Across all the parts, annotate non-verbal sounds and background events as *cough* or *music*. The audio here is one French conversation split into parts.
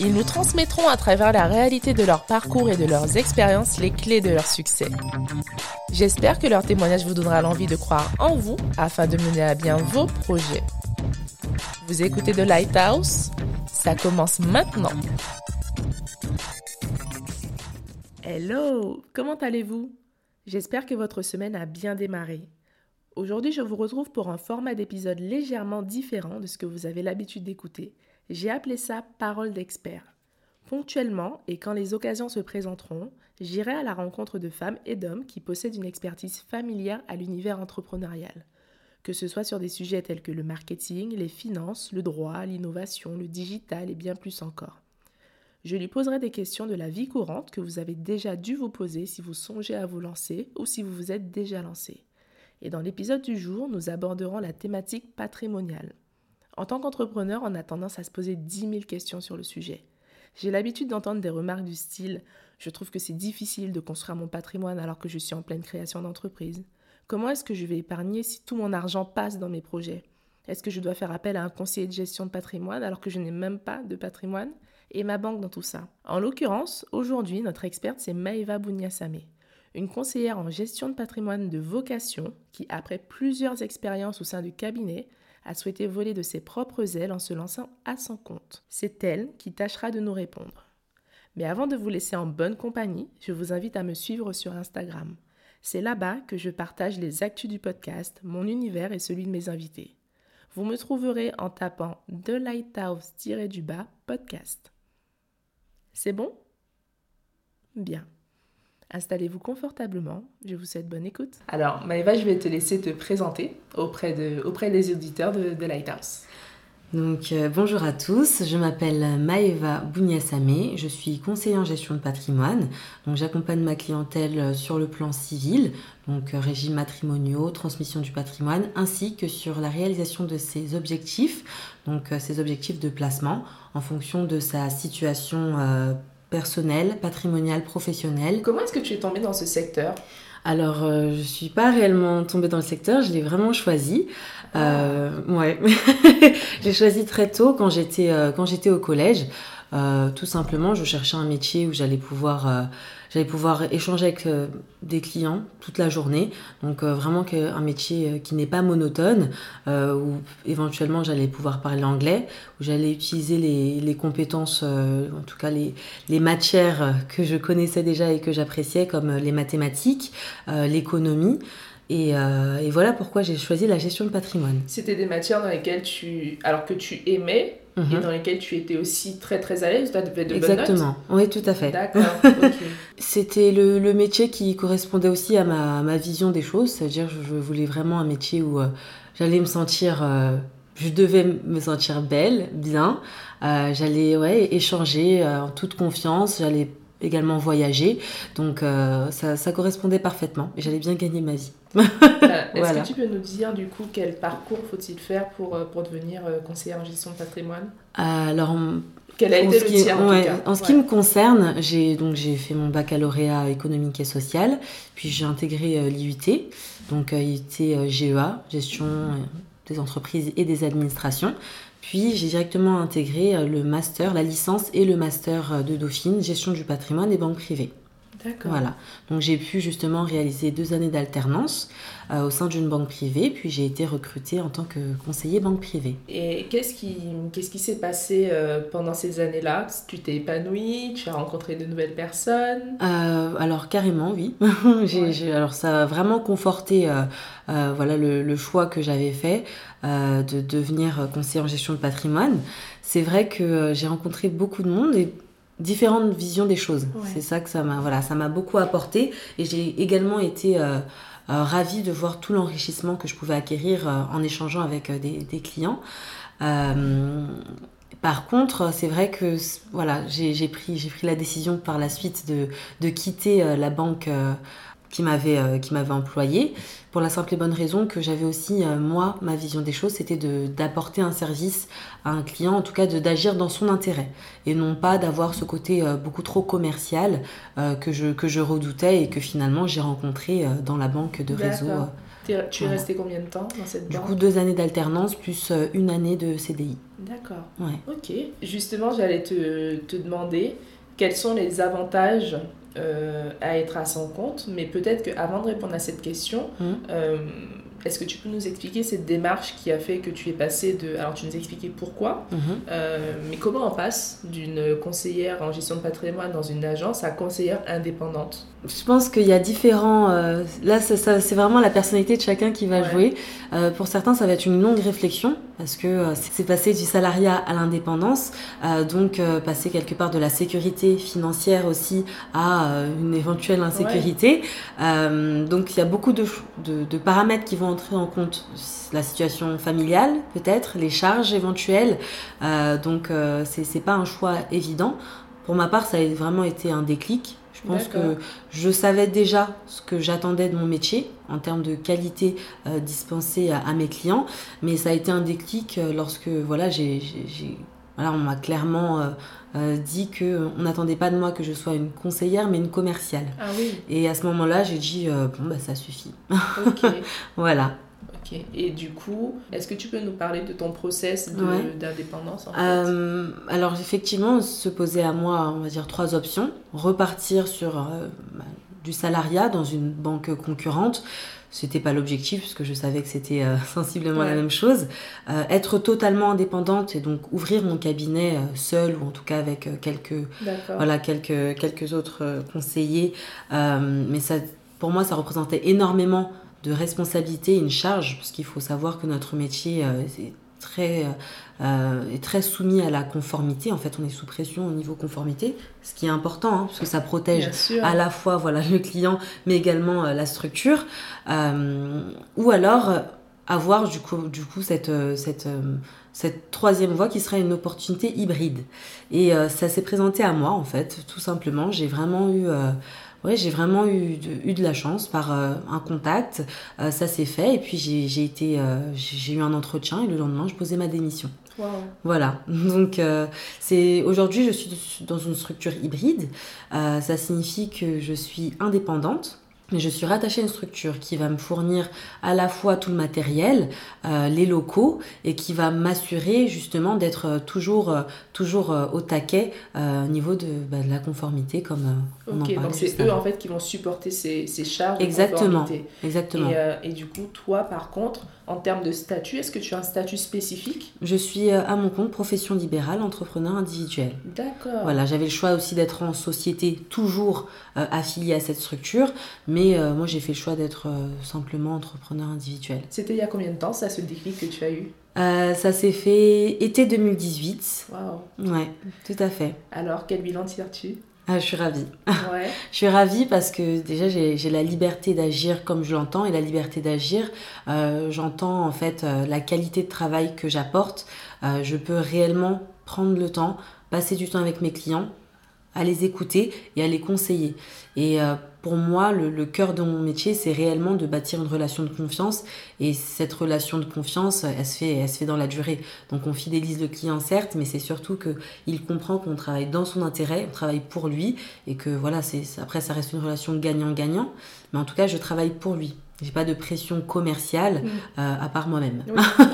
Ils nous transmettront à travers la réalité de leur parcours et de leurs expériences les clés de leur succès. J'espère que leur témoignage vous donnera l'envie de croire en vous afin de mener à bien vos projets. Vous écoutez The Lighthouse? Ça commence maintenant. Hello, comment allez-vous? J'espère que votre semaine a bien démarré. Aujourd'hui, je vous retrouve pour un format d'épisode légèrement différent de ce que vous avez l'habitude d'écouter j'ai appelé ça parole d'expert. Ponctuellement, et quand les occasions se présenteront, j'irai à la rencontre de femmes et d'hommes qui possèdent une expertise familière à l'univers entrepreneurial, que ce soit sur des sujets tels que le marketing, les finances, le droit, l'innovation, le digital et bien plus encore. Je lui poserai des questions de la vie courante que vous avez déjà dû vous poser si vous songez à vous lancer ou si vous vous êtes déjà lancé. Et dans l'épisode du jour, nous aborderons la thématique patrimoniale. En tant qu'entrepreneur, on a tendance à se poser 10 000 questions sur le sujet. J'ai l'habitude d'entendre des remarques du style Je trouve que c'est difficile de construire mon patrimoine alors que je suis en pleine création d'entreprise. Comment est-ce que je vais épargner si tout mon argent passe dans mes projets? Est-ce que je dois faire appel à un conseiller de gestion de patrimoine alors que je n'ai même pas de patrimoine? Et ma banque dans tout ça En l'occurrence, aujourd'hui, notre experte, c'est Maeva Bouniasame, une conseillère en gestion de patrimoine de vocation qui, après plusieurs expériences au sein du cabinet, a souhaité voler de ses propres ailes en se lançant à son compte. C'est elle qui tâchera de nous répondre. Mais avant de vous laisser en bonne compagnie, je vous invite à me suivre sur Instagram. C'est là-bas que je partage les actus du podcast, mon univers et celui de mes invités. Vous me trouverez en tapant The Lighthouse-du-bas podcast. C'est bon? Bien. Installez-vous confortablement. Je vous souhaite bonne écoute. Alors, Maëva, je vais te laisser te présenter auprès, de, auprès des auditeurs de, de Lighthouse. Donc, euh, bonjour à tous, je m'appelle Maëva Bouniasame, je suis conseillère en gestion de patrimoine. Donc, j'accompagne ma clientèle sur le plan civil, donc euh, régime matrimoniaux, transmission du patrimoine, ainsi que sur la réalisation de ses objectifs, donc euh, ses objectifs de placement en fonction de sa situation personnel, patrimonial, professionnel. Comment est-ce que tu es tombée dans ce secteur? Alors, euh, je suis pas réellement tombée dans le secteur, je l'ai vraiment choisi. Euh, ouais, *laughs* j'ai choisi très tôt quand j'étais euh, quand j'étais au collège. Euh, tout simplement, je cherchais un métier où j'allais pouvoir, euh, j'allais pouvoir échanger avec euh, des clients toute la journée. Donc vraiment un métier qui n'est pas monotone, où éventuellement j'allais pouvoir parler anglais, où j'allais utiliser les, compétences, en tout cas les, matières que je connaissais déjà et que j'appréciais, comme les mathématiques, l'économie. Et, et, voilà pourquoi j'ai choisi la gestion de patrimoine. C'était des matières dans lesquelles tu, alors que tu aimais, et mhm. dans lesquels tu étais aussi très très à l'aise, tu avais de Exactement, bonnes oui tout à fait. D'accord, *laughs* C'était le, le, métier qui correspondait aussi à ma, ma vision des choses, c'est-à-dire je, je voulais vraiment un métier où euh, j'allais me sentir, euh, je devais me sentir belle, bien, euh, j'allais ouais, échanger en toute confiance, j'allais également voyager. Donc euh, ça, ça, correspondait parfaitement et j'allais bien gagner ma vie. Euh, est-ce que *laughs* tu peux nous dire du coup quel parcours faut-il faire pour, euh, pour devenir conseiller en gestion de patrimoine? Alors, quel a été le qui, en, ouais, tout cas? en ce qui me concerne, j'ai donc j'ai fait mon baccalauréat économique et social, puis j'ai intégré l'IUT, donc IUT GEA, gestion des entreprises et des administrations. Puis j'ai directement intégré euh, le master, la licence et le master euh, de Dauphine, gestion du patrimoine et banque privée. Voilà. Donc j'ai pu justement réaliser deux années d'alternance euh, au sein d'une banque privée, puis j'ai été recrutée en tant que conseiller banque privée. Et qu'est-ce qui qu'est-ce qui s'est passé euh, pendant ces années-là? Tu t'es épanouie? Tu as rencontré de nouvelles personnes? Euh, Alors carrément, oui. *laughs* Ouais. alors ça a vraiment conforté voilà le, le choix que j'avais fait de devenir conseiller en gestion de patrimoine. C'est vrai que j'ai rencontré beaucoup de monde et différentes visions des choses. Ouais. C'est ça que ça m'a voilà, ça m'a beaucoup apporté et j'ai également été euh, euh, ravie de voir tout l'enrichissement que je pouvais acquérir euh, en échangeant avec des, des clients. Par contre, c'est vrai que voilà, j'ai pris, j'ai pris la décision par la suite de, de quitter la banque qui m'avait euh, qui m'avait employé pour la simple et bonne raison que j'avais aussi euh, moi ma vision des choses c'était de d'apporter un service à un client en tout cas de d'agir dans son intérêt et non pas d'avoir ce côté euh, beaucoup trop commercial que je que je redoutais et que finalement j'ai rencontré dans la banque de réseau tu es resté combien de temps dans cette banque Du coup, deux années d'alternance plus une année de CDI. D'accord. Ouais. Ok. Justement, j'allais te, te, demander quels sont les avantages euh, à être à son compte, mais peut-être qu'avant de répondre à cette question, mmh. euh, est-ce que tu peux nous expliquer cette démarche qui a fait que tu es passé de... Alors tu nous as expliqué pourquoi, mmh. euh, mais comment on passe d'une conseillère en gestion de patrimoine dans une agence à conseillère indépendante? Je pense qu'il y a différents. Là, c'est vraiment la personnalité de chacun qui va jouer. Pour certains, ça va être une longue réflexion parce que euh, c'est passer du salariat à l'indépendance, donc passer quelque part de la sécurité financière aussi à une éventuelle insécurité. donc, il y a beaucoup de, de, de, paramètres qui vont entrer en compte. La situation familiale, peut-être, les charges éventuelles. donc, c'est pas un choix évident. Pour ma part, ça a vraiment été un déclic. Je pense que je savais déjà ce que j'attendais de mon métier en termes de qualité euh, dispensée à, mes clients, mais ça a été un déclic euh, lorsque voilà, j'ai, voilà, on m'a clairement euh, dit que on n'attendait pas de moi que je sois une conseillère, mais une commerciale. Ah oui. Et à ce moment-là, j'ai dit bon bah ça suffit. *laughs* voilà. Et du coup, est-ce que tu peux nous parler de ton process d'indépendance euh, Alors effectivement, se posait à moi, on va dire, trois options. Repartir sur euh, bah, du salariat dans une banque concurrente. C'était pas l'objectif puisque je savais que c'était euh, *laughs* sensiblement la même chose. être totalement indépendante et donc ouvrir mon cabinet seul ou en tout cas avec quelques voilà quelques quelques autres conseillers. mais ça, pour moi, ça représentait énormément de responsabilité, une charge, parce qu'il faut savoir que notre métier euh, est, très, euh, est très soumis à la conformité. En fait, on est sous pression au niveau conformité, ce qui est important, hein, parce que ça protège à la fois voilà, le client, mais également euh, la structure. ou alors avoir du coup, du coup cette, cette, cette troisième voie qui sera une opportunité hybride. Et ça s'est présenté à moi, en fait, tout simplement. J'ai vraiment eu ouais, j'ai vraiment eu de, eu de la chance par euh, un contact. Euh, ça s'est fait et puis j'ai été, euh, j'ai eu un entretien et le lendemain, je posais ma démission. Voilà. *laughs* Donc, c'est aujourd'hui, je suis dans une structure hybride. ça signifie que je suis indépendante mais je suis rattachée à une structure qui va me fournir à la fois tout le matériel, euh, les locaux, et qui va m'assurer justement d'être euh, toujours, euh, toujours au taquet au niveau de, bah, de, la conformité, comme on en donc c'est eux en fait qui vont supporter ces, ces charges exactement, de Exactement. Et, et, du coup, toi par contre, en termes de statut, est-ce que tu as un statut spécifique Je suis à mon compte, profession libérale, entrepreneur individuel. D'accord. Voilà, j'avais le choix aussi d'être en société, toujours affiliée à cette structure, mais euh, moi, j'ai fait le choix d'être euh, simplement entrepreneur individuel. C'était il y a combien de temps, ça, ce déclic que tu as eu? Euh, Ça s'est fait été 2018. Waouh Ouais, tout à fait. Alors, quel bilan tires-tu? Ah, je suis ravie. Ouais. *laughs* je suis ravie parce que déjà j'ai la liberté d'agir comme je l'entends et la liberté d'agir, j'entends en fait la qualité de travail que j'apporte. je peux réellement prendre le temps, passer du temps avec mes clients, à les écouter et à les conseiller. Et euh, pour moi, le, cœur de mon métier, c'est réellement de bâtir une relation de confiance. Et cette relation de confiance, elle se fait, elle se fait dans la durée. Donc on fidélise le client, certes, mais c'est surtout qu'il comprend qu'on travaille dans son intérêt, on travaille pour lui. Et que voilà, c'est après, ça reste une relation gagnant-gagnant. Mais en tout cas, je travaille pour lui. J'ai pas de pression commerciale mm. euh, à part moi-même.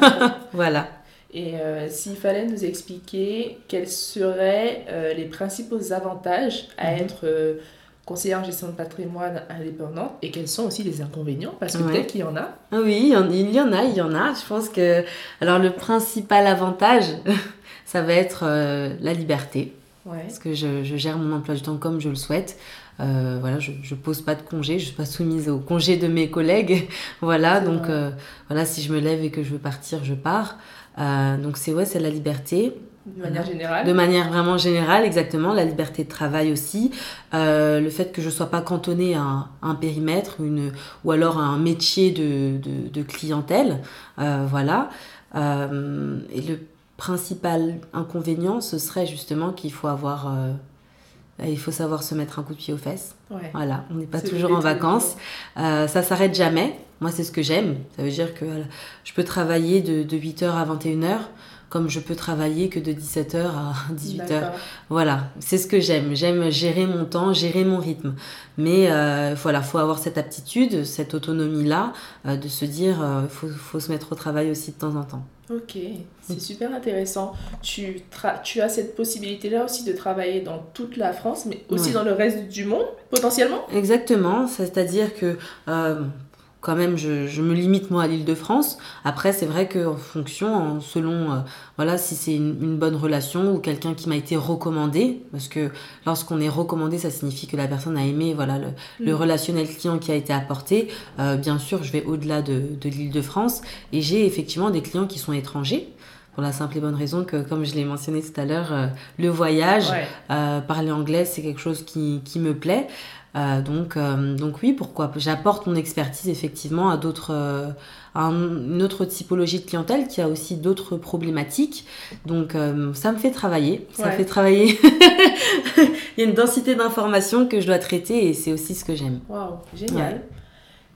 *laughs* voilà. Et euh, s'il fallait nous expliquer quels seraient euh, les principaux avantages à mhm. être euh, conseiller en gestion de patrimoine indépendante et quels sont aussi les inconvénients Parce que peut-être qu'il y en a. Ah oui, il y en a, il y en a. Je pense que. Alors, le principal avantage, *laughs* ça va être la liberté. Parce que je, je, gère mon emploi du temps comme je le souhaite. voilà, je, je pose pas de congé, je suis pas soumise au congé de mes collègues. *laughs* voilà, donc voilà, si je me lève et que je veux partir, je pars. Euh, donc c'est ouais, c'est la liberté. De manière générale. De manière vraiment générale, exactement. La liberté de travail aussi. Euh, le fait que je ne sois pas cantonnée à un, périmètre une, ou alors à un métier de, de, de clientèle. Euh, voilà. et le principal inconvénient, ce serait justement qu'il faut avoir il faut savoir se mettre un coup de pied aux fesses. Voilà, on n'est pas toujours en vacances. Euh, ça s'arrête jamais. Moi, c'est ce que j'aime. Ça veut dire que je peux travailler de, de 8h à 21h comme je peux travailler que de 17h à *laughs* 18h. Voilà, c'est ce que j'aime. J'aime gérer mon temps, gérer mon rythme. Mais euh, voilà, faut avoir cette aptitude, cette autonomie-là, euh, de se dire, il euh, faut, faut, se mettre au travail aussi de temps en temps. Ok, c'est super intéressant. Tu, tu as cette possibilité-là aussi de travailler dans toute la France, mais aussi dans le reste du monde, potentiellement? Exactement, c'est-à-dire que euh, quand même, je, me limite moi à l'île de France. Après, c'est vrai qu'en fonction, selon euh, voilà, si c'est une, bonne relation ou quelqu'un qui m'a été recommandé, parce que lorsqu'on est recommandé, ça signifie que la personne a aimé voilà le, mm. relationnel client qui a été apporté. Euh, bien sûr, je vais au-delà de, l'île de France et j'ai effectivement des clients qui sont étrangers pour la simple et bonne raison que, comme je l'ai mentionné tout à l'heure, euh, le voyage, parler anglais, c'est quelque chose qui, qui me plaît. Euh, donc, euh, donc oui, pourquoi J'apporte mon expertise effectivement à d'autres, euh, une autre typologie de clientèle qui a aussi d'autres problématiques. Donc ça me fait travailler, ça fait travailler. *laughs* Il y a une densité d'informations que je dois traiter et c'est aussi ce que j'aime. Waouh, génial.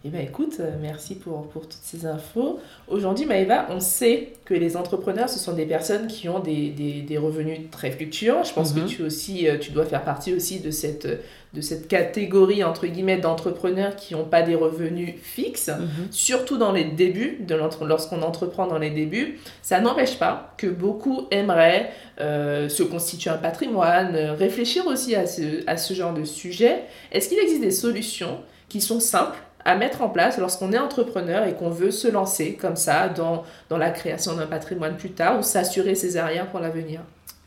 Eh bien, écoute, merci pour, pour, toutes ces infos. Aujourd'hui, Maëva, on sait que les entrepreneurs, ce sont des personnes qui ont des, des, des revenus très fluctuants. Je pense que mhm. tu, aussi, tu dois faire partie aussi de cette, de cette catégorie entre guillemets d'entrepreneurs qui n'ont pas des revenus fixes, mhm. surtout dans les débuts, de lorsqu'on entreprend dans les débuts, ça n'empêche pas que beaucoup aimeraient euh, se constituer un patrimoine, réfléchir aussi à ce, à ce genre de sujet. Est-ce qu'il existe des solutions qui sont simples à mettre en place lorsqu'on est entrepreneur et qu'on veut se lancer comme ça dans, dans la création d'un patrimoine plus tard ou s'assurer ses arrières pour l'avenir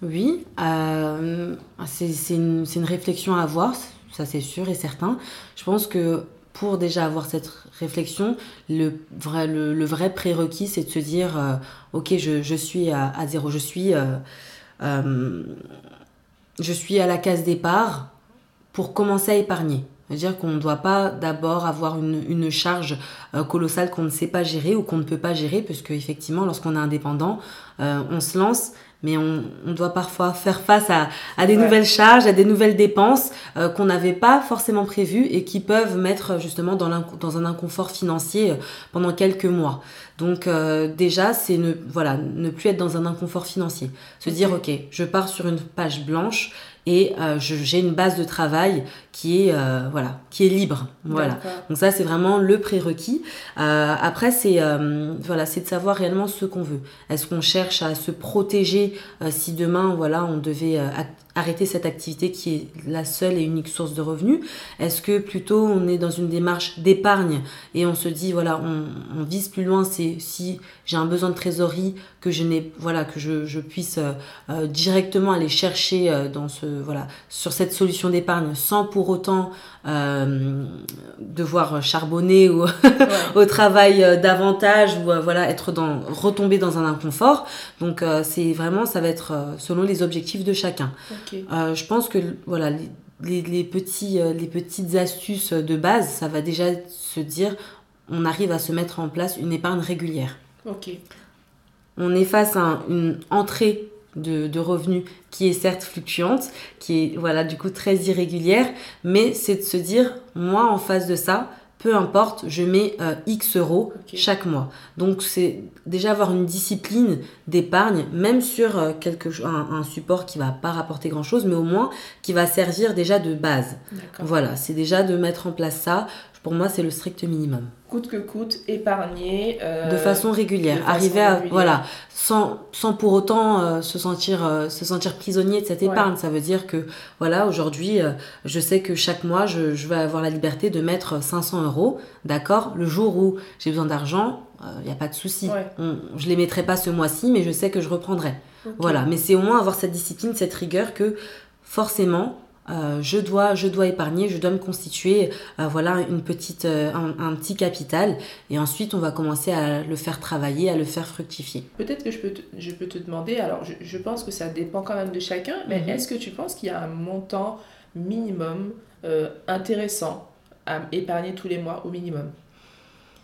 oui, euh, c'est une, une, réflexion à avoir, ça c'est sûr et certain. Je pense que pour déjà avoir cette réflexion, le vrai, le, vrai prérequis, c'est de se dire, euh, ok, je, je, suis à, zéro, je suis, euh, euh, je suis à la case départ pour commencer à épargner. C'est-à-dire qu'on ne doit pas d'abord avoir une, une charge colossale qu'on ne sait pas gérer ou qu'on ne peut pas gérer, parce qu'effectivement, lorsqu'on est indépendant, on se lance mais on, on, doit parfois faire face à, à des nouvelles charges, à des nouvelles dépenses euh, qu'on n'avait pas forcément prévues et qui peuvent mettre justement dans, dans un inconfort financier euh, pendant quelques mois. Donc euh, déjà, c'est ne, voilà, ne plus être dans un inconfort financier. Se dire, ok, je pars sur une page blanche, et euh, j'ai une base de travail qui est euh, voilà qui est libre. Voilà. Donc ça c'est vraiment le prérequis. Euh, après c'est euh, voilà c'est de savoir réellement ce qu'on veut. Est-ce qu'on cherche à se protéger euh, si demain voilà on devait arrêter cette activité qui est la seule et unique source de revenus Est-ce que plutôt on est dans une démarche d'épargne et on se dit voilà on, on vise plus loin c'est si j'ai un besoin de trésorerie que je n'ai voilà que je, je puisse euh, euh directement aller chercher euh, dans ce voilà sur cette solution d'épargne sans pour autant euh, devoir charbonner ou *laughs* au travail euh, davantage ou voilà être dans retomber dans un inconfort. Donc c'est vraiment ça va être selon les objectifs de chacun euh, je pense que voilà, les, les, petits, euh, les petites astuces de base, ça va déjà se dire, on arrive à se mettre en place une épargne régulière. On est face à une entrée de, de, revenus qui est certes fluctuante, qui est voilà du coup très irrégulière, mais c'est de se dire, moi en face de ça, peu importe, je mets euh, X euros chaque mois. Donc c'est déjà avoir une discipline d'épargne, même sur euh, quelque, un, un, support qui va pas rapporter grand-chose, mais au moins qui va servir déjà de base. Voilà, c'est déjà de mettre en place ça. Pour moi, c'est le strict minimum coûte que coûte, épargner. Euh, de façon régulière. arriver à. Voilà. Sans, sans pour autant euh, se, sentir, euh, se sentir prisonnier de cette épargne. Ça veut dire que, voilà, aujourd'hui, je sais que chaque mois, je, je vais avoir la liberté de mettre 500 euros. D'accord? Le jour où j'ai besoin d'argent, il n'y a pas de souci. je les mettrai pas ce mois-ci, mais je sais que je reprendrai. Voilà. Mais c'est au moins avoir cette discipline, cette rigueur que forcément, euh, je, dois, je dois épargner, je dois me constituer euh, voilà une petite, euh, un, petit capital et ensuite on va commencer à le faire travailler, à le faire fructifier. Peut-être que je peux, te, je peux te demander, alors je, je, pense que ça dépend quand même de chacun, mais mhm. est-ce que tu penses qu'il y a un montant minimum intéressant à épargner tous les mois au minimum?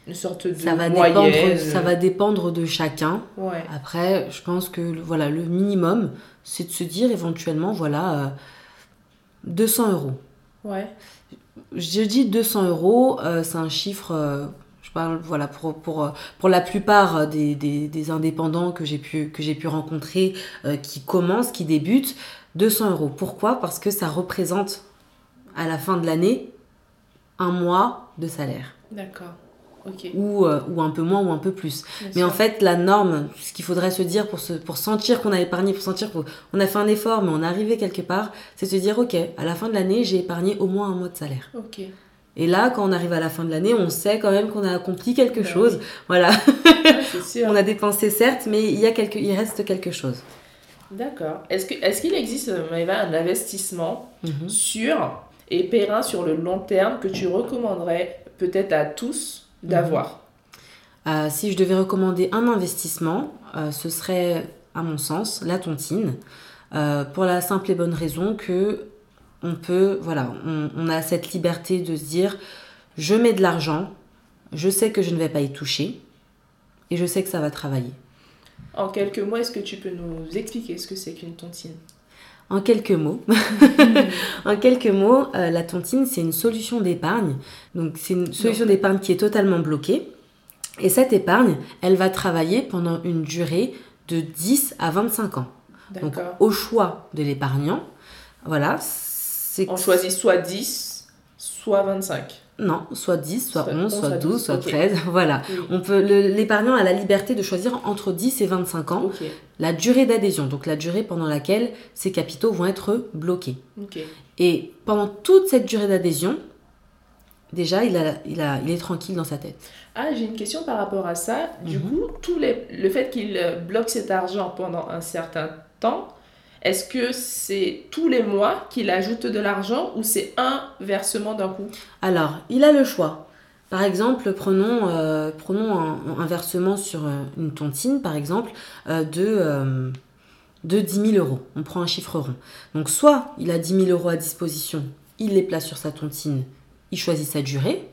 Une sorte de ça va dépendre ça va dépendre de chacun ouais. après je pense que voilà le minimum c'est de se dire éventuellement voilà 200 euros. Ouais. Je dis 200 euros, euh, c'est un chiffre, euh, je parle voilà, pour, pour, euh, pour la plupart des, des, des indépendants que j'ai pu, que pu rencontrer, euh, qui commencent, qui débutent, 200 euros. Pourquoi? Parce que ça représente à la fin de l'année un mois de salaire. D'accord. Ou, euh, ou un peu moins ou un peu plus. Bien Mais sûr. en fait, la norme, ce qu'il faudrait se dire pour, se, pour sentir qu'on a épargné, pour sentir qu'on a fait un effort, mais on est arrivé quelque part, c'est se dire, ok, à la fin de l'année, j'ai épargné au moins un mois de salaire. Et là, quand on arrive à la fin de l'année, on sait quand même qu'on a accompli quelque Bah chose. oui. Voilà, *laughs* Ouais, c'est sûr. on a dépensé certes, mais il, y a quelque, il reste quelque chose. D'accord. Est-ce que est-ce qu'il existe, Maëva, un investissement Mhm. sûr et périn sur le long terme que tu recommanderais peut-être à tous d'avoir Euh, si je devais recommander un investissement, euh, ce serait, à mon sens, la tontine. Euh, pour la simple et bonne raison que on peut, voilà, on, on a cette liberté de se dire, je mets de l'argent, je sais que je ne vais pas y toucher, et je sais que ça va travailler. En quelques mots, est-ce que tu peux nous expliquer ce que c'est qu'une tontine? En quelques mots, *laughs* en quelques mots, euh, la tontine, c'est une solution d'épargne. Donc, c'est une solution d'épargne qui est totalement bloquée. Et cette épargne, elle va travailler pendant une durée de 10 à 25 ans. Donc, au choix de l'épargnant, voilà, c'est On choisit soit 10, soit 25. Non, soit 10, soit Soit 11, 11, soit soit 12, soit 12, ok. 13, *laughs* voilà. Oui. On peut le- l'épargnant a la liberté de choisir entre 10 et 25 ans la durée d'adhésion, donc la durée pendant laquelle ces capitaux vont être bloqués. Et pendant toute cette durée d'adhésion, déjà, il, a, il, a, il est tranquille dans sa tête. Ah, j'ai une question par rapport à ça. Du Mhm. coup, tous les... le fait qu'il bloque cet argent pendant un certain temps, est-ce que c'est tous les mois qu'il ajoute de l'argent ou c'est un versement d'un coup? Alors, il a le choix. Par exemple, prenons, euh, un, versement sur euh, une tontine, par exemple, euh, de, de 10 000 euros. On prend un chiffre rond. Donc, soit il a 10 000 euros à disposition, il les place sur sa tontine, il choisit sa durée.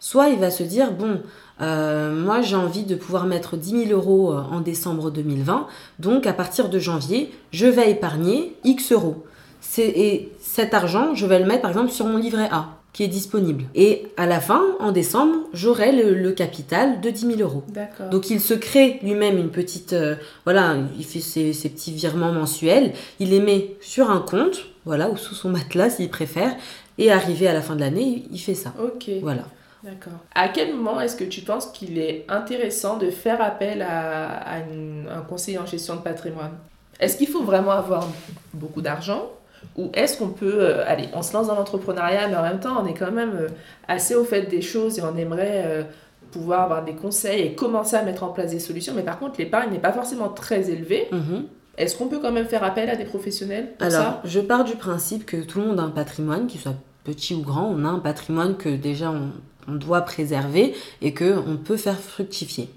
Soit il va se dire, bon, euh, moi j'ai envie de pouvoir mettre 10 000 euros euh, en décembre 2020, donc à partir de janvier, je vais épargner X euros. C'est- Et cet argent, je vais le mettre par exemple sur mon livret A qui est disponible. Et à la fin, en décembre, j'aurai le, le capital de 10 000 euros. Donc il se crée lui-même une petite... euh, voilà, il fait ses, ses petits virements mensuels, il les met sur un compte, voilà, ou sous son matelas s'il préfère, et arrivé à la fin de l'année, il fait ça. Ok. Voilà. D'accord. À quel moment est-ce que tu penses qu'il est intéressant de faire appel à, à une- un conseiller en gestion de patrimoine? Est-ce qu'il faut vraiment avoir beaucoup d'argent? Ou est-ce qu'on peut, euh, allez, on se lance dans l'entrepreneuriat, mais en même temps, on est quand même euh, assez au fait des choses et on aimerait euh, pouvoir avoir des conseils et commencer à mettre en place des solutions. Mais par contre, l'épargne n'est pas forcément très élevée. Mhm. Est-ce qu'on peut quand même faire appel à des professionnels pour Alors, ça? je pars du principe que tout le monde a un patrimoine, qu'il soit petit ou grand, on a un patrimoine que déjà on, on doit préserver et que on peut faire fructifier.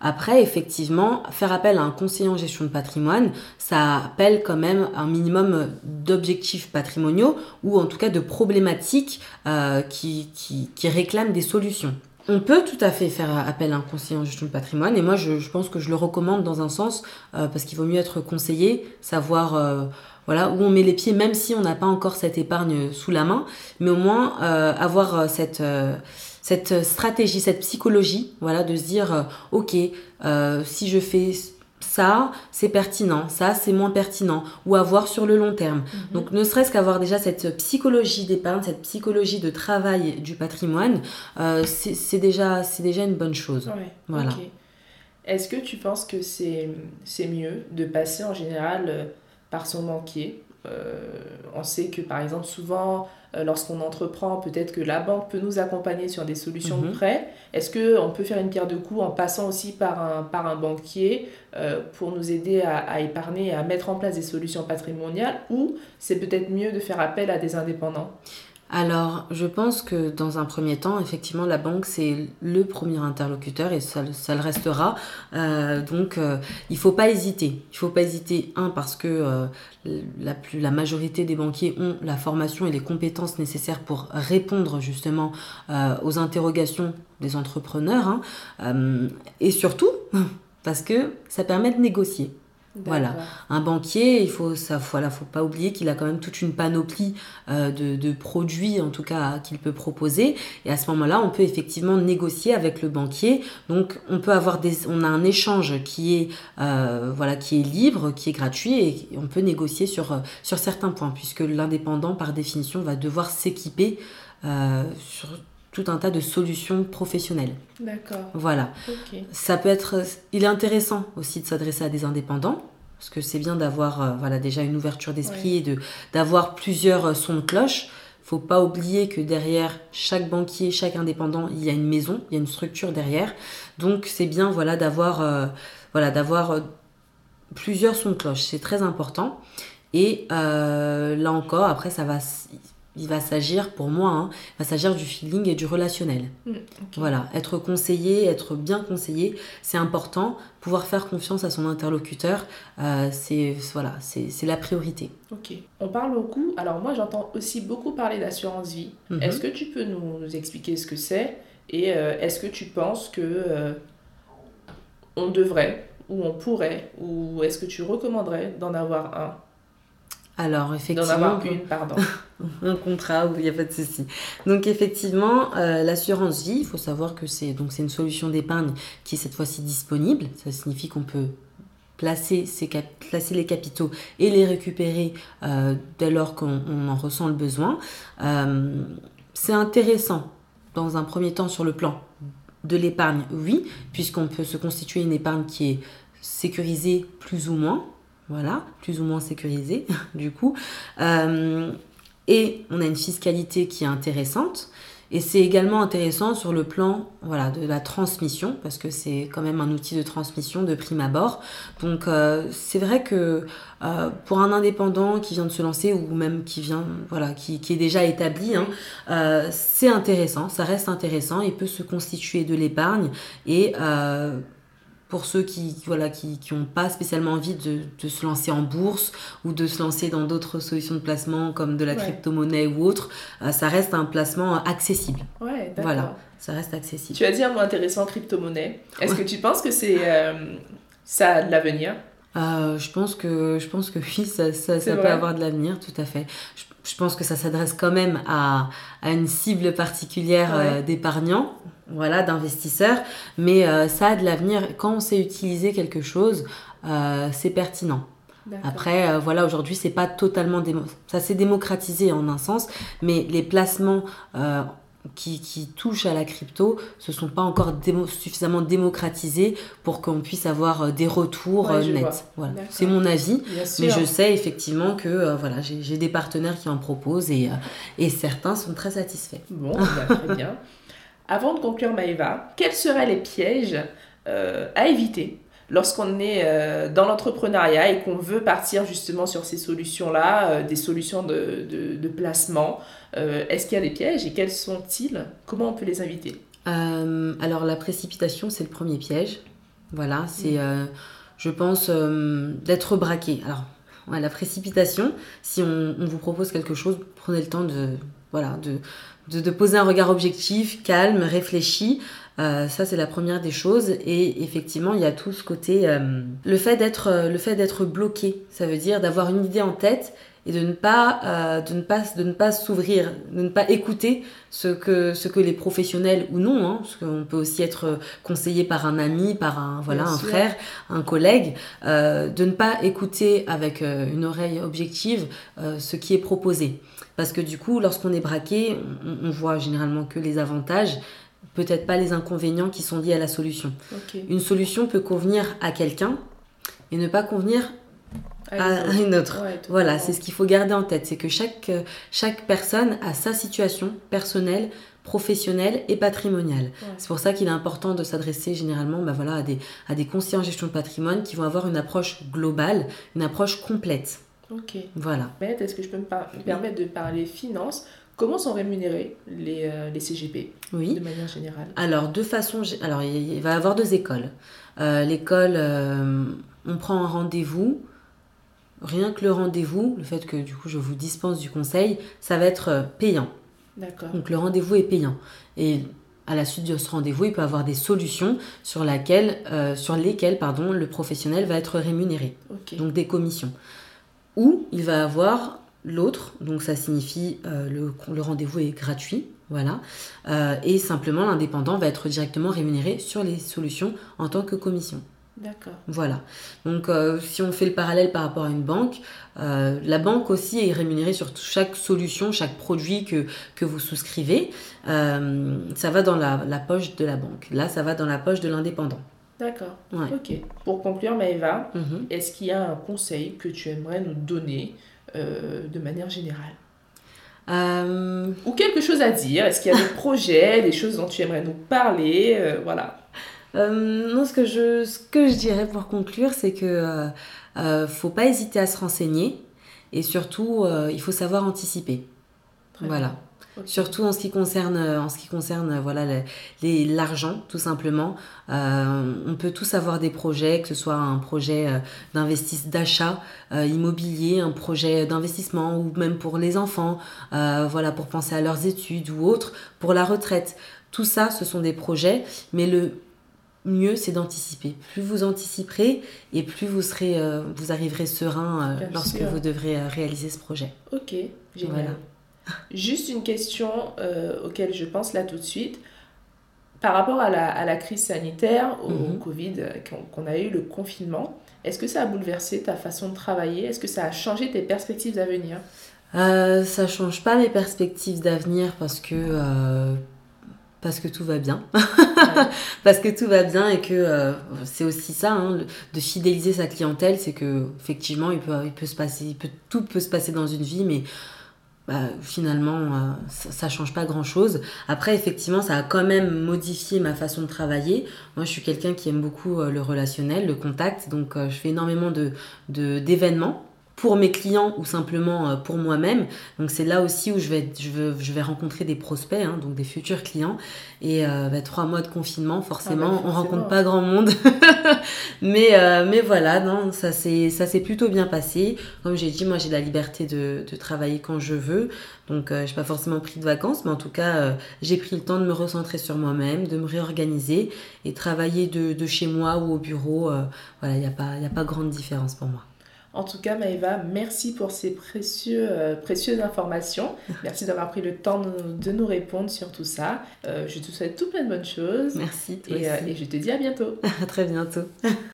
Après, effectivement, faire appel à un conseiller en gestion de patrimoine, ça appelle quand même un minimum d'objectifs patrimoniaux ou en tout cas de problématiques euh, qui, qui, qui réclament des solutions. On peut tout à fait faire appel à un conseiller en gestion de patrimoine et moi je, pense que je le recommande dans un sens euh, parce qu'il vaut mieux être conseillé, savoir euh, voilà, où on met les pieds, même si on n'a pas encore cette épargne sous la main, mais au moins avoir cette, cette stratégie, cette psychologie, voilà, de se dire, euh, ok, euh, si je fais ça, c'est pertinent, ça, c'est moins pertinent, ou avoir sur le long terme. Donc, ne serait-ce qu'avoir déjà cette psychologie d'épargne, cette psychologie de travail du patrimoine, euh, c'est déjà, déjà une bonne chose. Ouais, Voilà. Est-ce que tu penses que c'est mieux de passer en général euh, par son banquier? Euh, On sait que par exemple souvent euh, lorsqu'on entreprend peut-être que la banque peut nous accompagner sur des solutions de Mhm. prêt. Est-ce qu'on peut faire une pierre de coups en passant aussi par un, par un banquier euh, pour nous aider à, à épargner et à mettre en place des solutions patrimoniales ou c'est peut-être mieux de faire appel à des indépendants? Alors, je pense que dans un premier temps, effectivement, la banque, c'est le premier interlocuteur et ça, le- restera. Euh, donc, euh, il faut pas hésiter. Il faut pas hésiter, un, parce que euh, la, majorité des banquiers ont la formation et les compétences nécessaires pour répondre justement aux interrogations des entrepreneurs. hein. Et surtout, *laughs* parce que ça permet de négocier. Voilà, un banquier, il faut ça, voilà, faut pas oublier qu'il a quand même toute une panoplie euh, de, produits, en tout cas, qu'il peut proposer. Et à ce moment-là, on peut effectivement négocier avec le banquier. Donc, on peut avoir des, on a un échange qui est, euh, voilà, qui est libre, qui est gratuit, et on peut négocier sur euh, sur certains points, puisque l'indépendant, par définition, va devoir s'équiper sur tout un tas de solutions professionnelles. D'accord. Voilà. Ça peut être. Il est intéressant aussi de s'adresser à des indépendants. Parce que c'est bien d'avoir euh, voilà, déjà une ouverture d'esprit et de, d'avoir plusieurs euh, sons de cloche. faut pas oublier que derrière chaque banquier, chaque indépendant, il y a une maison, il y a une structure derrière. Donc c'est bien voilà, d'avoir, euh, voilà, d'avoir plusieurs sons de cloche. C'est très important. Et là encore, après, ça va, il va s'agir, pour moi, hein, il va s'agir du feeling et du relationnel. Mm, voilà, être conseillé, être bien conseillé, c'est important. Pouvoir faire confiance à son interlocuteur, euh, c'est voilà, c'est la priorité. Ok. On parle beaucoup. Alors moi, j'entends aussi beaucoup parler d'assurance vie. Mhm. Est-ce que tu peux nous, expliquer ce que c'est et euh, est-ce que tu penses que euh, on devrait ou on pourrait ou est-ce que tu recommanderais d'en avoir un? Alors, effectivement. pardon. *laughs* un contrat, il n'y a pas de souci. Donc, effectivement, euh, l'assurance vie, il faut savoir que c'est une solution d'épargne qui est cette fois-ci disponible. Ça signifie qu'on peut placer, placer les capitaux et les récupérer euh, dès lors qu'on en ressent le besoin. Euh, c'est intéressant dans un premier temps sur le plan de l'épargne, oui, puisqu'on peut se constituer une épargne qui est sécurisée plus ou moins, voilà, plus ou moins sécurisé *laughs* du coup. Euh, et on a une fiscalité qui est intéressante. Et c'est également intéressant sur le plan voilà, de la transmission, parce que c'est quand même un outil de transmission de prime abord. Donc euh, c'est vrai que euh, pour un indépendant qui vient de se lancer ou même qui vient voilà qui, est déjà établi, hein, c'est intéressant, ça reste intéressant. Il peut se constituer de l'épargne et pour ceux qui voilà qui n'ont pas spécialement envie de, de, se lancer en bourse ou de se lancer dans d'autres solutions de placement comme de la crypto-monnaie ou autre, euh, ça reste un placement accessible. Ouais, voilà, ça reste accessible. Tu as dit un mot intéressant, crypto-monnaie. Est-ce que tu penses que c'est euh, ça a de l'avenir? Euh, je pense que je pense que oui, ça, ça, ça peut avoir de l'avenir, tout à fait. Je, je, pense que ça s'adresse quand même à, à, une cible particulière d'épargnants voilà, d'investisseurs, mais euh, ça a de l'avenir. Quand on sait utiliser quelque chose, euh, c'est pertinent. Après, euh, voilà, aujourd'hui, c'est pas totalement ça s'est démocratisé en un sens, mais les placements qui, qui, touchent à la crypto se sont pas encore suffisamment démocratisés pour qu'on puisse avoir des retours nets. Voilà. C'est mon avis, mais je sais effectivement que voilà, j'ai des partenaires qui en proposent et, et certains sont très satisfaits. Bon, bah, très bien. *laughs* Avant de conclure Maëva, quels seraient les pièges euh, à éviter lorsqu'on est euh, dans l'entrepreneuriat et qu'on veut partir justement sur ces solutions-là, euh, des solutions de, de, placement Est-ce qu'il y a des pièges et quels sont-ils? Comment on peut les éviter Alors la précipitation, c'est le premier piège. Voilà, c'est, mm. je pense, d'être braqué. Alors, la précipitation, si on, on, vous propose quelque chose, prenez le temps de, voilà, de, de, poser un regard objectif, calme, réfléchi. Euh, ça, c'est la première des choses. Et effectivement, il y a tout ce côté. Euh, le fait d'être euh, le fait d'être bloqué, ça veut dire d'avoir une idée en tête et de ne pas de ne pas de ne pas s'ouvrir, de ne pas écouter ce que ce que les professionnels ou non, hein, parce qu'on peut aussi être conseillé par un ami, par un voilà un frère, un collègue, de ne pas écouter avec une oreille objective ce qui est proposé. Parce que du coup, lorsqu'on est braqué, on, voit généralement que les avantages, peut-être pas les inconvénients qui sont liés à la solution. Une solution peut convenir à quelqu'un et ne pas convenir à, une autre. voilà, c'est ce qu'il faut garder en tête, c'est que chaque, chaque personne a sa situation personnelle, professionnelle et patrimoniale. C'est pour ça qu'il est important de s'adresser généralement bah voilà, à, des, à des conseillers en gestion de patrimoine qui vont avoir une approche globale, une approche complète. Ok. Voilà. Est-ce que je peux me, permettre de parler finances Comment sont rémunérés les, euh, les CGP oui. de manière générale? Alors, de façon. Alors, il va y avoir deux écoles. Euh, l'école, euh, on prend un rendez-vous. Rien que le rendez-vous, le fait que du coup je vous dispense du conseil, ça va être payant. D'accord. Donc le rendez-vous est payant. Et à la suite de ce rendez-vous, il peut avoir des solutions sur, laquelle, sur lesquelles pardon, le professionnel va être rémunéré, donc des commissions. Ou il va avoir l'autre, donc ça signifie le, le rendez-vous est gratuit, voilà, et simplement l'indépendant va être directement rémunéré sur les solutions en tant que commission. D'accord. Voilà. Donc, euh, si on fait le parallèle par rapport à une banque, euh, la banque aussi est rémunérée sur chaque solution, chaque produit que, que vous souscrivez. Euh, ça va dans la, poche de la banque. Là, ça va dans la poche de l'indépendant. D'accord. Ok. Pour conclure, Maëva, mhm. est-ce qu'il y a un conseil que tu aimerais nous donner de manière générale Ou quelque chose à dire Est-ce qu'il y a des *laughs* projets, des choses dont tu aimerais nous parler Voilà. Euh, non, ce que, je, ce que je dirais pour conclure, c'est que euh, euh, faut pas hésiter à se renseigner et surtout, il faut savoir anticiper. voilà. Surtout en ce qui concerne, en ce qui concerne voilà, l'argent, tout simplement. on peut tous avoir des projets, que ce soit un projet d'investissement, d'achat immobilier, un projet d'investissement ou même pour les enfants, voilà, pour penser à leurs études ou autres, pour la retraite. Tout ça, ce sont des projets, mais le mieux c'est d'anticiper. Plus vous anticiperez et plus vous serez, euh, vous arriverez serein euh, lorsque vous devrez euh, réaliser ce projet. Ok, génial. Juste une question auquel je pense là tout de suite. Par rapport à la, crise sanitaire, au, mhm. Covid qu'on a eu, le confinement, est-ce que ça a bouleversé ta façon de travailler? Est-ce que ça a changé tes perspectives d'avenir? Ça change pas mes perspectives d'avenir parce que parce que tout va bien. *laughs* parce que tout va bien et que euh, c'est aussi ça, hein, de fidéliser sa clientèle, c'est que effectivement, il peut, il peut se passer, peut, tout peut se passer dans une vie, mais bah, finalement, euh, ça, change pas grand-chose. Après, effectivement, ça a quand même modifié ma façon de travailler. Moi, je suis quelqu'un qui aime beaucoup euh, le relationnel, le contact, donc je fais énormément de d'événements pour mes clients ou simplement euh, pour moi-même. Donc c'est là aussi où je vais, je vais, je vais rencontrer des prospects, hein, donc des futurs clients. Et euh, bah, trois mois de confinement, forcément, ah bah, on rencontre pas grand monde. *laughs* mais, euh, mais voilà, non, ça s'est plutôt bien passé. Comme j'ai dit, moi j'ai la liberté de, de, travailler quand je veux. Donc je n'ai pas forcément pris de vacances, mais en tout cas j'ai pris le temps de me recentrer sur moi-même, de me réorganiser et travailler de, de, chez moi ou au bureau. voilà, il n'y a, pas, a pas grande différence pour moi. En tout cas, Maëva, merci pour ces précieux, euh, précieuses informations. *laughs* Merci d'avoir pris le temps de, nous répondre sur tout ça. Euh, je te souhaite tout plein de bonnes choses. Merci. et, euh, et je te dis à bientôt. *laughs* à très bientôt. *laughs*